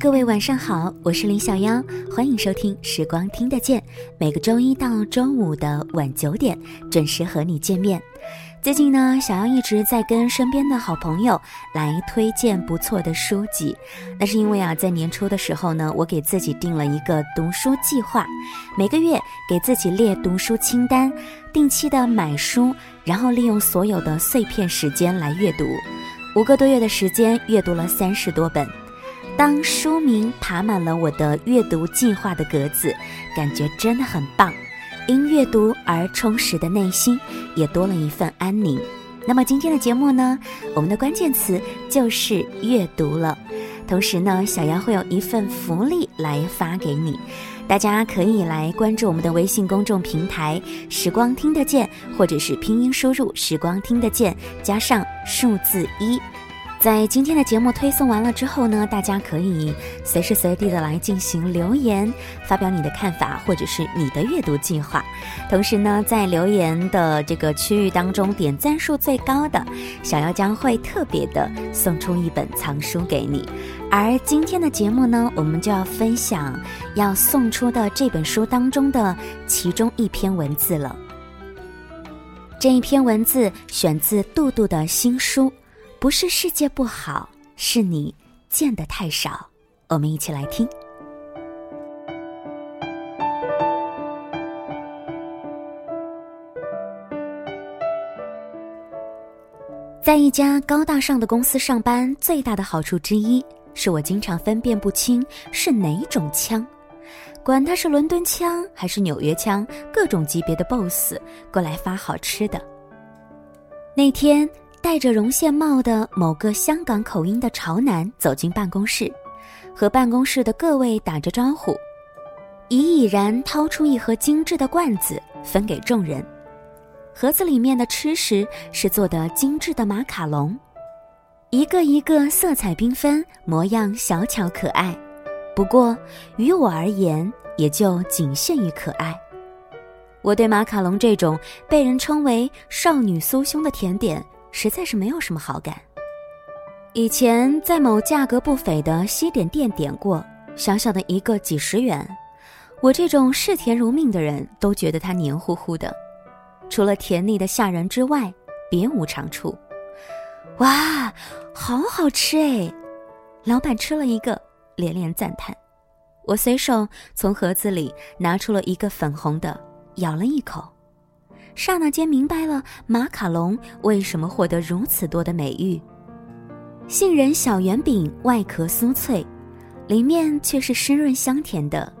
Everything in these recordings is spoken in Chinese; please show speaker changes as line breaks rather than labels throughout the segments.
各位晚上好，我是林小妖，欢迎收听《时光听得见》，每个周一到周五的晚九点准时和你见面。最近呢，小妖一直在跟身边的好朋友来推荐不错的书籍。那是因为啊，在年初的时候呢，我给自己定了一个读书计划，每个月给自己列读书清单，定期的买书，然后利用所有的碎片时间来阅读。五个多月的时间，阅读了三十多本。当书名爬满了我的阅读计划的格子，感觉真的很棒。因阅读而充实的内心，也多了一份安宁。那么今天的节目呢，我们的关键词就是阅读了。同时呢，小杨会有一份福利来发给你，大家可以来关注我们的微信公众平台“时光听得见”，或者是拼音输入“时光听得见”加上数字一。在今天的节目推送完了之后呢，大家可以随时随地的来进行留言，发表你的看法或者是你的阅读计划。同时呢，在留言的这个区域当中，点赞数最高的，小妖将会特别的送出一本藏书给你。而今天的节目呢，我们就要分享要送出的这本书当中的其中一篇文字了。这一篇文字选自杜杜的新书。不是世界不好，是你见的太少。我们一起来听。在一家高大上的公司上班，最大的好处之一是我经常分辨不清是哪种枪，管他是伦敦枪还是纽约枪，各种级别的 BOSS 过来发好吃的。那天。戴着绒线帽的某个香港口音的潮男走进办公室，和办公室的各位打着招呼，已已然掏出一盒精致的罐子分给众人。盒子里面的吃食是做的精致的马卡龙，一个一个色彩缤纷，模样小巧可爱。不过于我而言，也就仅限于可爱。我对马卡龙这种被人称为少女酥胸的甜点。实在是没有什么好感。以前在某价格不菲的西点店点过，小小的一个几十元，我这种视甜如命的人都觉得它黏糊糊的，除了甜腻的吓人之外，别无长处。哇，好好吃哎！老板吃了一个，连连赞叹。我随手从盒子里拿出了一个粉红的，咬了一口。刹那间明白了马卡龙为什么获得如此多的美誉。杏仁小圆饼外壳酥脆，里面却是湿润香甜的，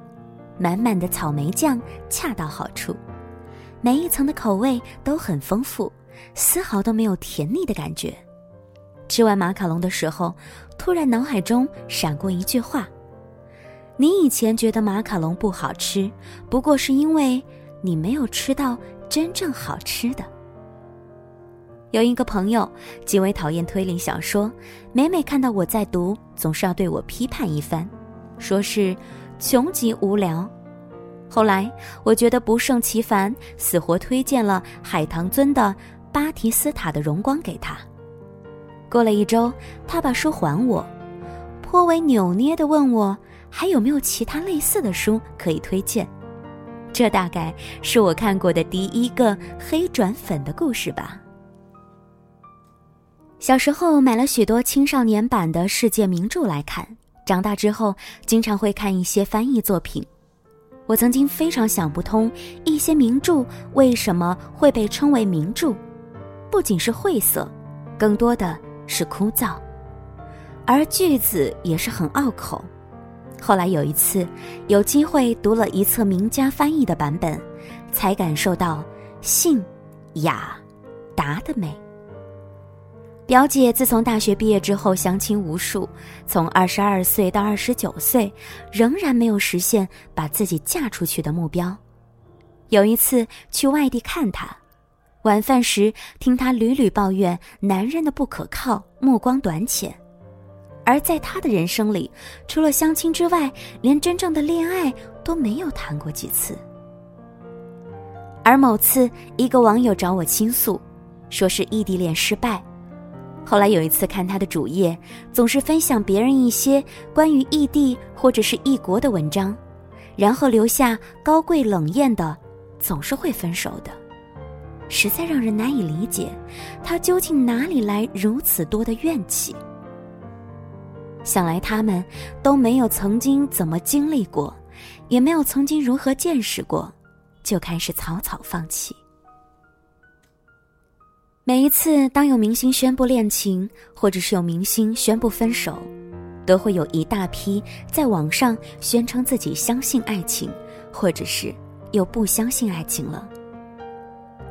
满满的草莓酱恰到好处，每一层的口味都很丰富，丝毫都没有甜腻的感觉。吃完马卡龙的时候，突然脑海中闪过一句话：“你以前觉得马卡龙不好吃，不过是因为你没有吃到。”真正好吃的。有一个朋友极为讨厌推理小说，每每看到我在读，总是要对我批判一番，说是穷极无聊。后来我觉得不胜其烦，死活推荐了海棠尊的《巴提斯塔的荣光》给他。过了一周，他把书还我，颇为扭捏地问我还有没有其他类似的书可以推荐。这大概是我看过的第一个黑转粉的故事吧。小时候买了许多青少年版的世界名著来看，长大之后经常会看一些翻译作品。我曾经非常想不通，一些名著为什么会被称为名著，不仅是晦涩，更多的是枯燥，而句子也是很拗口。后来有一次，有机会读了一册名家翻译的版本，才感受到信、雅、达的美。表姐自从大学毕业之后，相亲无数，从二十二岁到二十九岁，仍然没有实现把自己嫁出去的目标。有一次去外地看她，晚饭时听她屡屡抱怨男人的不可靠、目光短浅。而在他的人生里，除了相亲之外，连真正的恋爱都没有谈过几次。而某次，一个网友找我倾诉，说是异地恋失败，后来有一次看他的主页，总是分享别人一些关于异地或者是异国的文章，然后留下高贵冷艳的，总是会分手的，实在让人难以理解，他究竟哪里来如此多的怨气？想来他们都没有曾经怎么经历过，也没有曾经如何见识过，就开始草草放弃。每一次，当有明星宣布恋情，或者是有明星宣布分手，都会有一大批在网上宣称自己相信爱情，或者是又不相信爱情了。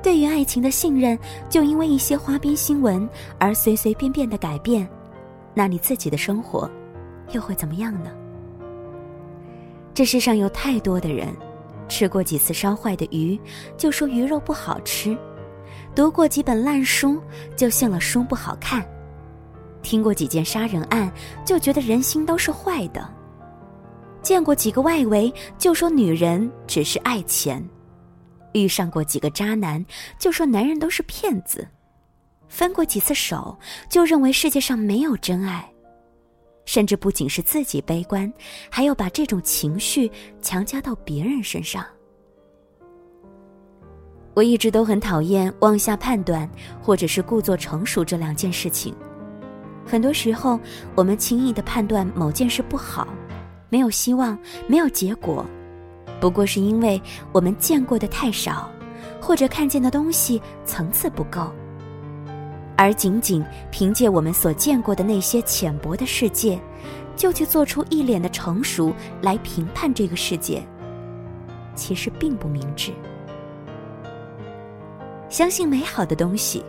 对于爱情的信任，就因为一些花边新闻而随随便便的改变，那你自己的生活又会怎么样呢？这世上有太多的人，吃过几次烧坏的鱼，就说鱼肉不好吃。读过几本烂书，就信了书不好看；听过几件杀人案，就觉得人心都是坏的；见过几个外围，就说女人只是爱钱；遇上过几个渣男，就说男人都是骗子；分过几次手，就认为世界上没有真爱；甚至不仅是自己悲观，还要把这种情绪强加到别人身上。我一直都很讨厌妄下判断，或者是故作成熟这两件事情。很多时候，我们轻易的判断某件事不好，没有希望，没有结果，不过是因为我们见过的太少，或者看见的东西层次不够。而仅仅凭借我们所见过的那些浅薄的世界，就去做出一脸的成熟来评判这个世界，其实并不明智。相信美好的东西，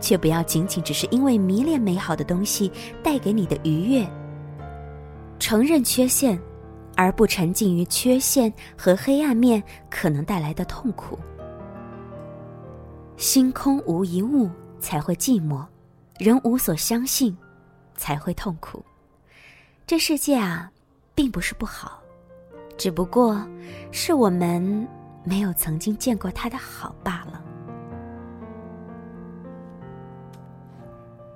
却不要仅仅只是因为迷恋美好的东西带给你的愉悦。承认缺陷，而不沉浸于缺陷和黑暗面可能带来的痛苦。心空无一物才会寂寞，人无所相信才会痛苦。这世界啊，并不是不好，只不过是我们没有曾经见过它的好罢了。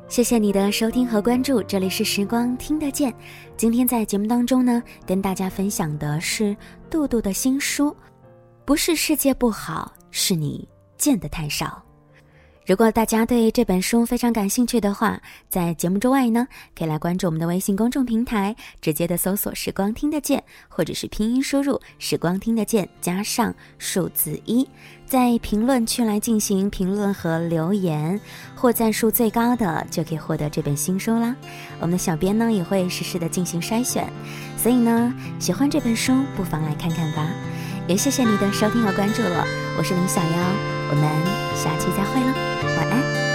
谢谢你的收听和关注，这里是时光听得见。今天在节目当中呢，跟大家分享的是杜杜的新书，不是世界不好，是你见的太少。如果大家对这本书非常感兴趣的话，在节目之外呢，可以来关注我们的微信公众平台，直接的搜索“时光听得见”，或者是拼音输入“时光听得见”加上数字一，在评论区来进行评论和留言，获赞数最高的就可以获得这本新书啦。我们的小编呢也会实时的进行筛选，所以呢，喜欢这本书不妨来看看吧。也谢谢你的收听和关注了，我是林小妖，我们下期再会了。晚安。